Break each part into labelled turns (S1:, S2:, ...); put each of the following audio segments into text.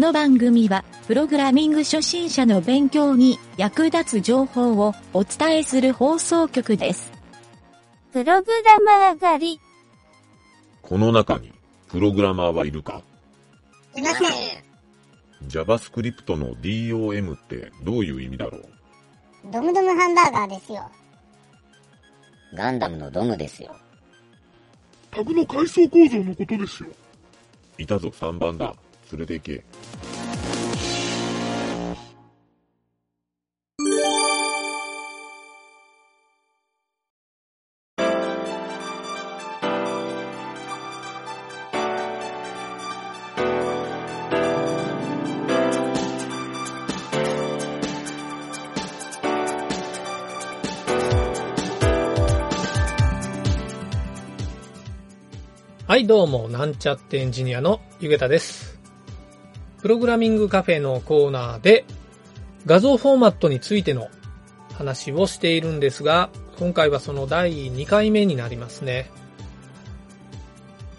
S1: の番組は、プログラミング初心者の勉強に役立つ情報をお伝えする放送局です。
S2: プログラマー狩り。
S3: この中に、プログラマーはいるか？
S4: いません。
S3: ?JavaScript の DOM ってどういう意味だろう？
S4: ドムドムハンバーガーですよ。
S5: ガンダムのドムですよ。
S6: タグの階層構造のことですよ。
S3: いたぞ3番だ。連れて行け。
S7: はい、どうも、なんちゃってエンジニアのゆげたです。プログラミングカフェのコーナーで、画像フォーマットについての話をしているんですが、今回はその第2回目になりますね。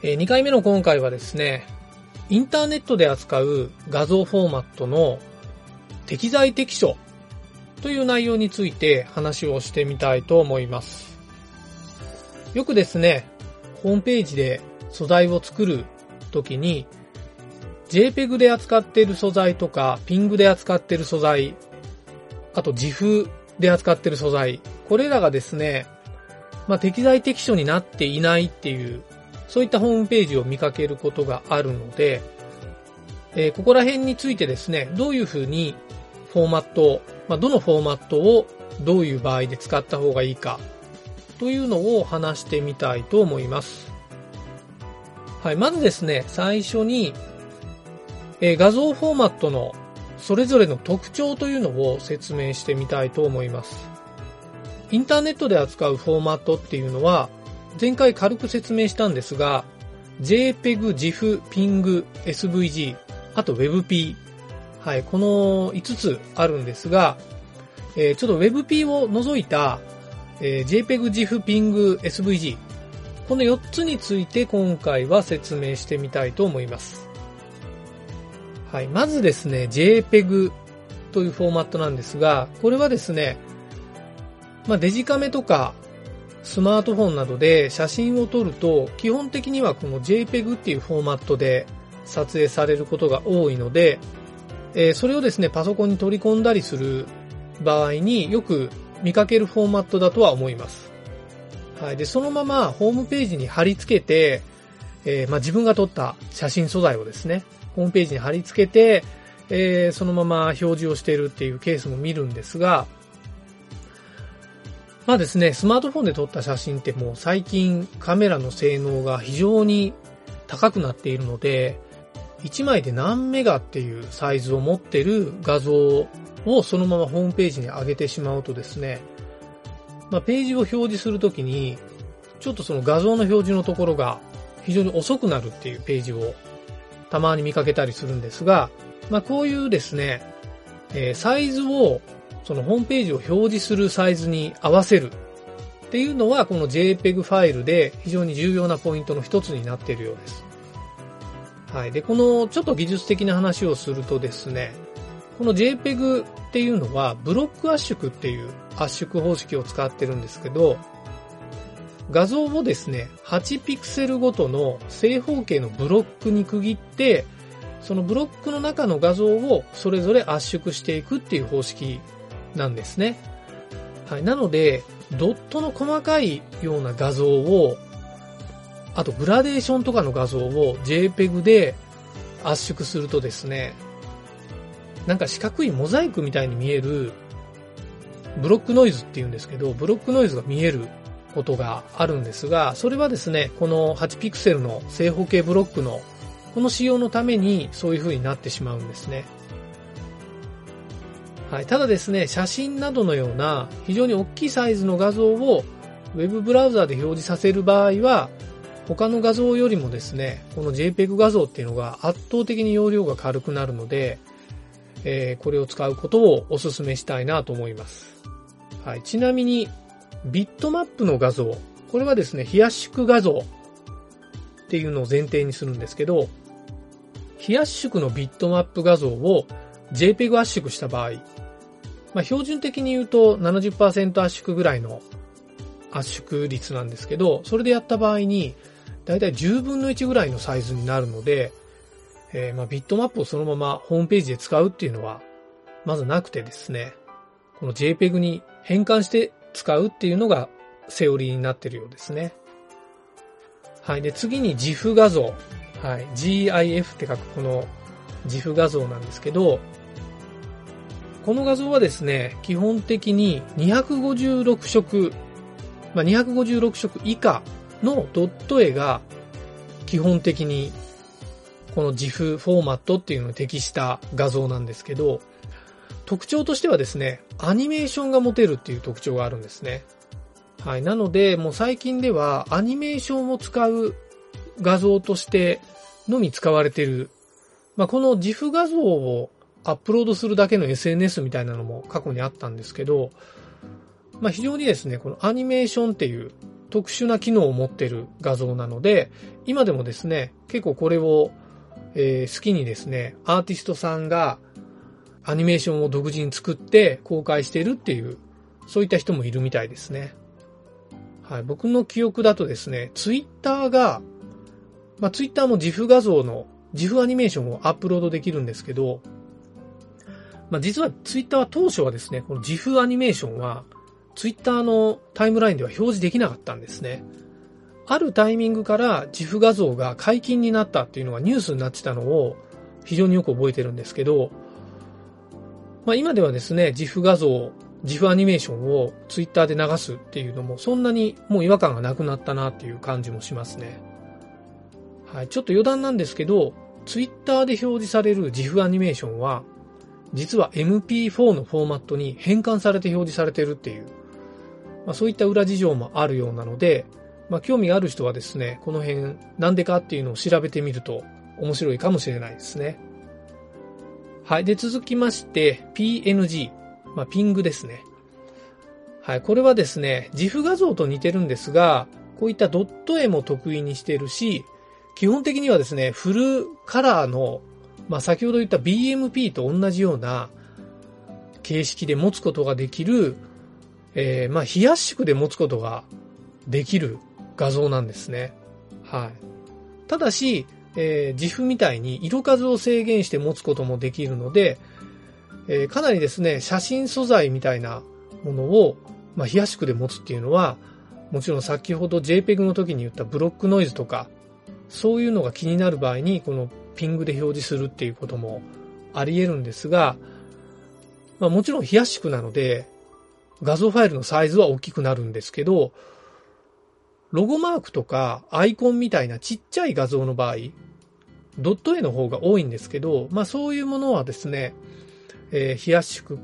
S7: え2回目の今回はですね、インターネットで扱う画像フォーマットの適材適所という内容について話をしてみたいと思います。よくですね、ホームページで素材を作るときに、JPEG で扱っている素材とか、PING で扱っている素材、あと GIF で扱っている素材、これらがですね、まあ、適材適所になっていないっていう、そういったホームページを見かけることがあるので、えーここら辺についてですね、どういうふうにフォーマット、まあ、どのフォーマットをどういう場合で使った方がいいか、というのを話してみたいと思います。はい、まずですね、最初に、えー画像フォーマットのそれぞれの特徴というのを説明してみたいと思います。インターネットで扱うフォーマットっていうのは、前回軽く説明したんですが、JPEG、GIF、PING、SVG、あと WebP。はい、この5つあるんですが、えーちょっと WebP を除いた、えー JPEG、GIF、PING、SVG。この4つについて今回は説明してみたいと思います。はい。まずですね、JPEG というフォーマットなんですが、これはですね、まあ、デジカメとかスマートフォンなどで写真を撮ると、基本的にはこの JPEG っていうフォーマットで撮影されることが多いので、えーそれをですね、パソコンに取り込んだりする場合によく見かけるフォーマットだとは思います。はい。で、そのままホームページに貼り付けて、えーまあ、自分が撮った写真素材をですね、ホームページに貼り付けて、えーそのまま表示をしているっていうケースも見るんですが、まあですね、スマートフォンで撮った写真ってもう最近カメラの性能が非常に高くなっているので、1枚で何メガっていうサイズを持ってる画像をそのままホームページに上げてしまうとですね、まあ、ページを表示するときに、ちょっとその画像の表示のところが非常に遅くなるっていうページをたまに見かけたりするんですが、まあ、こういうですね、えーサイズをそのホームページを表示するサイズに合わせるっていうのはこの JPEG ファイルで非常に重要なポイントの一つになっているようです。はい。で、このちょっと技術的な話をするとですね、この JPEG っていうのはブロック圧縮っていう圧縮方式を使ってるんですけど、画像をですね、8ピクセルごとの正方形のブロックに区切って、そのブロックの中の画像をそれぞれ圧縮していくっていう方式なんですね。はい。なので、ドットの細かいような画像を、あとグラデーションとかの画像を JPEG で圧縮するとですね、なんか四角いモザイクみたいに見えるブロックノイズっていうんですけど、ブロックノイズが見えることがあるんですが、それはですね、この8ピクセルの正方形ブロックのこの仕様のためにそういう風になってしまうんですね。はい。ただですね、写真などのような非常に大きいサイズの画像を Web ブラウザで表示させる場合は、他の画像よりもですね、この JPEG 画像っていうのが圧倒的に容量が軽くなるので、えーこれを使うことをお勧めしたいなと思います。はい。ちなみに、ビットマップの画像。これはですね、非圧縮画像っていうのを前提にするんですけど、非圧縮のビットマップ画像を JPEG 圧縮した場合、まあ、標準的に言うと70%圧縮ぐらいの圧縮率なんですけど、それでやった場合に、だいたい10分の1ぐらいのサイズになるので、えー、まあビットマップをそのままホームページで使うっていうのは、まずなくてですね、この JPEG に変換して使うっていうのがセオリーになってるようですね。はい。で、次に GIF 画像。はい。GIF って書くこの GIF 画像なんですけど、この画像はですね、基本的に256色、まあ、256色以下のドット絵が基本的にこの GIF フォーマットっていうのに適した画像なんですけど、特徴としてはですね、アニメーションが持てるっていう特徴があるんですね。はい。なので、もう最近ではアニメーションを使う画像としてのみ使われている。まあ、この GIF 画像をアップロードするだけの SNS みたいなのも過去にあったんですけど、まあ、非常にですね、このアニメーションっていう特殊な機能を持ってる画像なので、今でもですね、結構これを、えー、好きにですね、アーティストさんがアニメーションを独自に作って公開してるっていう、そういった人もいるみたいですね。はい、僕の記憶だとですね、ツイッターが、まあ、ツイッターも GIF 画像の GIF アニメーションをアップロードできるんですけど、まあ、実はツイッターは当初はですね、この GIF アニメーションは、ツイッターのタイムラインでは表示できなかったんですね。あるタイミングから GIF 画像が解禁になったっていうのがニュースになってたのを非常によく覚えてるんですけど、まあ、今ではですね、GIF 画像、GIF アニメーションをツイッターで流すっていうのもそんなにもう違和感がなくなったなっていう感じもしますね。はい、ちょっと余談なんですけど、ツイッターで表示される GIF アニメーションは実は MP4 のフォーマットに変換されて表示されてるっていう、まあ、そういった裏事情もあるようなので、まあ、興味がある人はですね、この辺なんでかっていうのを調べてみると面白いかもしれないですね。はい。で、続きまして PNG、まあ、ピングですね。はい。これはですね、GIF 画像と似てるんですが、こういったドット絵も得意にしてるし、基本的にはですね、フルカラーのまあ、先ほど言った BMP と同じような形式で持つことができる、えー、まあ、非圧縮で持つことができる画像なんですね。はい。ただし、えー、自負みたいに色数を制限して持つこともできるので、えー、かなりですね、写真素材みたいなものを、まあ、非圧縮で持つっていうのは、もちろん先ほど JPEG の時に言ったブロックノイズとか、そういうのが気になる場合に、このピングで表示するっていうこともあり得るんですが、まあもちろん非圧縮なので、画像ファイルのサイズは大きくなるんですけど、ロゴマークとかアイコンみたいなちっちゃい画像の場合、ドット絵の方が多いんですけど、まあそういうものはですね、えー、非圧縮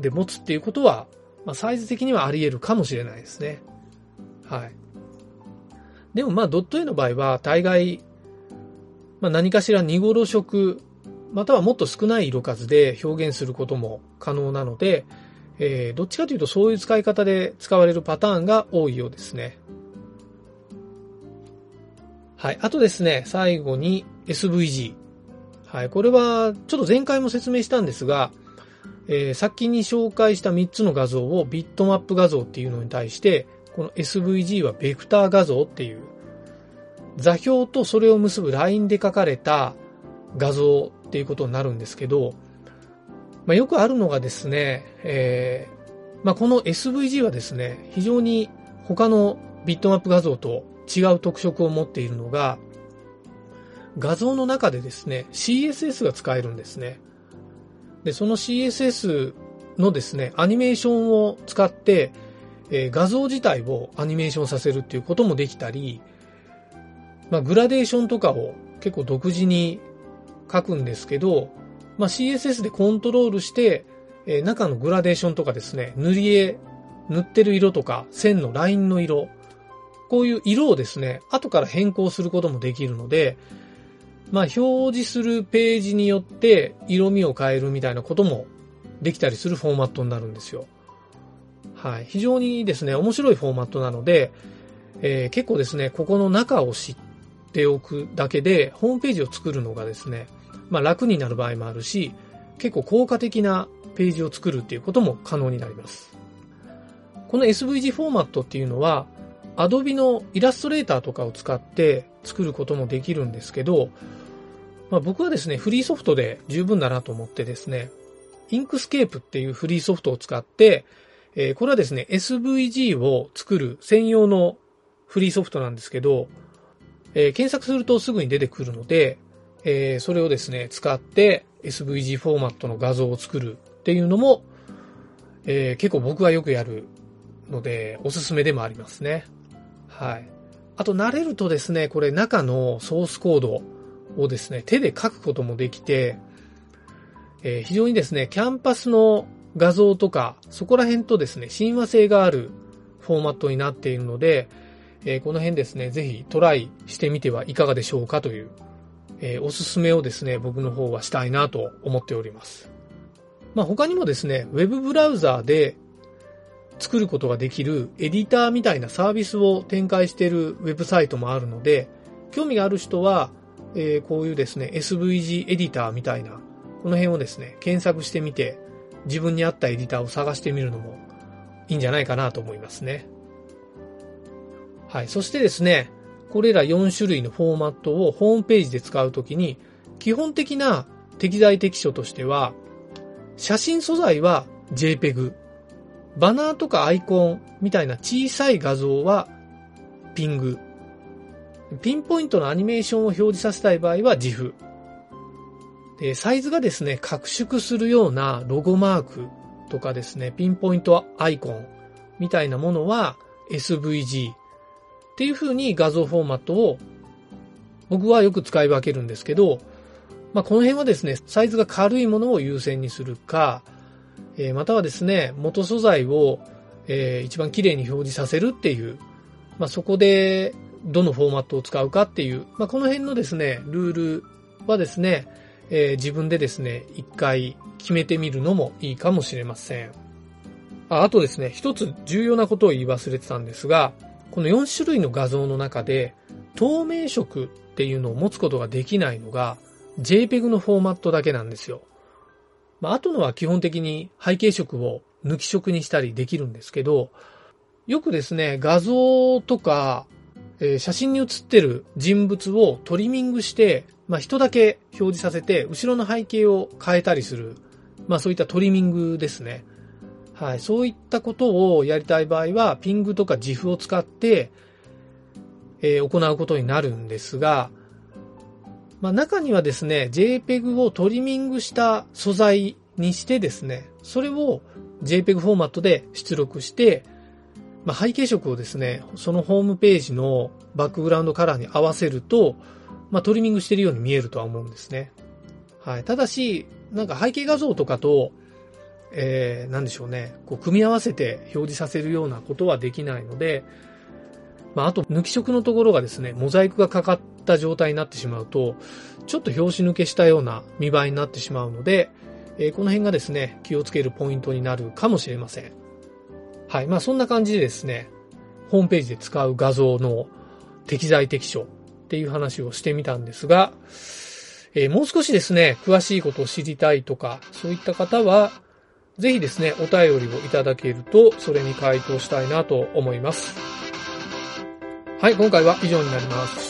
S7: で持つっていうことは、まあ、サイズ的にはあり得るかもしれないですね。はい。でもまあドット絵の場合は大概まあ、何かしら2頃色、またはもっと少ない色数で表現することも可能なので、えー、どっちかというとそういう使い方で使われるパターンが多いようですね。はい。あとですね、最後に SVG。はい。これは、ちょっと前回も説明したんですが、えー、先に紹介した3つの画像をビットマップ画像っていうのに対して、この SVG はベクター画像っていう座標とそれを結ぶラインで書かれた画像っていうことになるんですけど、まあ、よくあるのがですね、えー、まあ、この SVG はですね、非常に他のビットマップ画像と違う特色を持っているのが、画像の中でですね、CSS が使えるんですね。で、その CSS のですね、アニメーションを使って、えー、画像自体をアニメーションさせるっていうこともできたり、まあ、グラデーションとかを結構独自に書くんですけど、まあ、CSS でコントロールして、えー、中のグラデーションとかですね、塗り絵、塗ってる色とか、線のラインの色、こういう色をですね、後から変更することもできるので、まあ、表示するページによって色味を変えるみたいなこともできたりするフォーマットになるんですよ。はい。非常にですね、面白いフォーマットなので、えー、結構ですね、ここの中を知っておくだけで、ホームページを作るのがですね、まあ楽になる場合もあるし、結構効果的なページを作るっていうことも可能になります。この SVG フォーマットっていうのは、Adobe のイラストレーターとかを使って作ることもできるんですけど、まあ、僕はですね、フリーソフトで十分だなと思ってですね、 Inkscape っていうフリーソフトを使って、えーこれはですね、SVG を作る専用のフリーソフトなんですけど、えー検索するとすぐに出てくるので、えーそれをですね、使って SVG フォーマットの画像を作るっていうのも、え結構僕はよくやるので、おすすめでもありますね。はい。あと、慣れるとですね、これ中のソースコードをですね、手で書くこともできて、えー非常にですね、キャンパスの画像とか、そこら辺とですね、親和性があるフォーマットになっているので、えーこの辺ですね、ぜひトライしてみてはいかがでしょうかという、えーおすすめをですね、僕の方はしたいなと思っております。まあ他にもですね、ウェブブラウザーで作ることができるエディターみたいなサービスを展開しているウェブサイトもあるので、興味がある人は、えーこういうですね、SVG エディターみたいな、この辺をですね、検索してみて、自分に合ったエディターを探してみるのもいいんじゃないかなと思いますね。はい。そしてですね、これら4種類のフォーマットをホームページで使うときに、基本的な適材適所としては、写真素材は JPEG、バナーとかアイコンみたいな小さい画像はピング、ピンポイントのアニメーションを表示させたい場合は GIF。で、サイズがですね、拡縮するようなロゴマークとかですね、ピンポイントアイコンみたいなものは SVG っていう風に画像フォーマットを僕はよく使い分けるんですけど、まあ、この辺はですね、サイズが軽いものを優先にするか、えーまたはですね、元素材を、えー一番綺麗に表示させるっていう、まあ、そこでどのフォーマットを使うかっていう、まあ、この辺のですね、ルールはですね、えー自分でですね、一回決めてみるのもいいかもしれません。ああとですね、一つ重要なことを言い忘れてたんですが、この4種類の画像の中で、透明色っていうのを持つことができないのが、JPEG のフォーマットだけなんですよ。まあ、あとのは基本的に背景色を抜き色にしたりできるんですけど、よくですね、画像とか、えー写真に写ってる人物をトリミングして、まあ、人だけ表示させて、後ろの背景を変えたりする、まあ、そういったトリミングですね。はい。そういったことをやりたい場合は、ピングとか GIF を使って、えー行うことになるんですが、まあ、中にはですね、JPEG をトリミングした素材にしてですね、それを JPEG フォーマットで出力して、まあ、背景色をですね、そのホームページのバックグラウンドカラーに合わせると、まあ、トリミングしているように見えるとは思うんですね。はい。ただし、なんか背景画像とかと、えー、なんでしょうね、こう、組み合わせて表示させるようなことはできないので、まあ、あと、抜き色のところがですね、モザイクがかかった状態になってしまうと、ちょっと拍子抜けしたような見栄えになってしまうので、えーこの辺がですね、気をつけるポイントになるかもしれません。はい。まあ、そんな感じでですね、ホームページで使う画像の適材適所っていう話をしてみたんですが、えーもう少しですね、詳しいことを知りたいとか、そういった方は、ぜひですね、お便りをいただけると、それに回答したいなと思います。はい、今回は以上になります。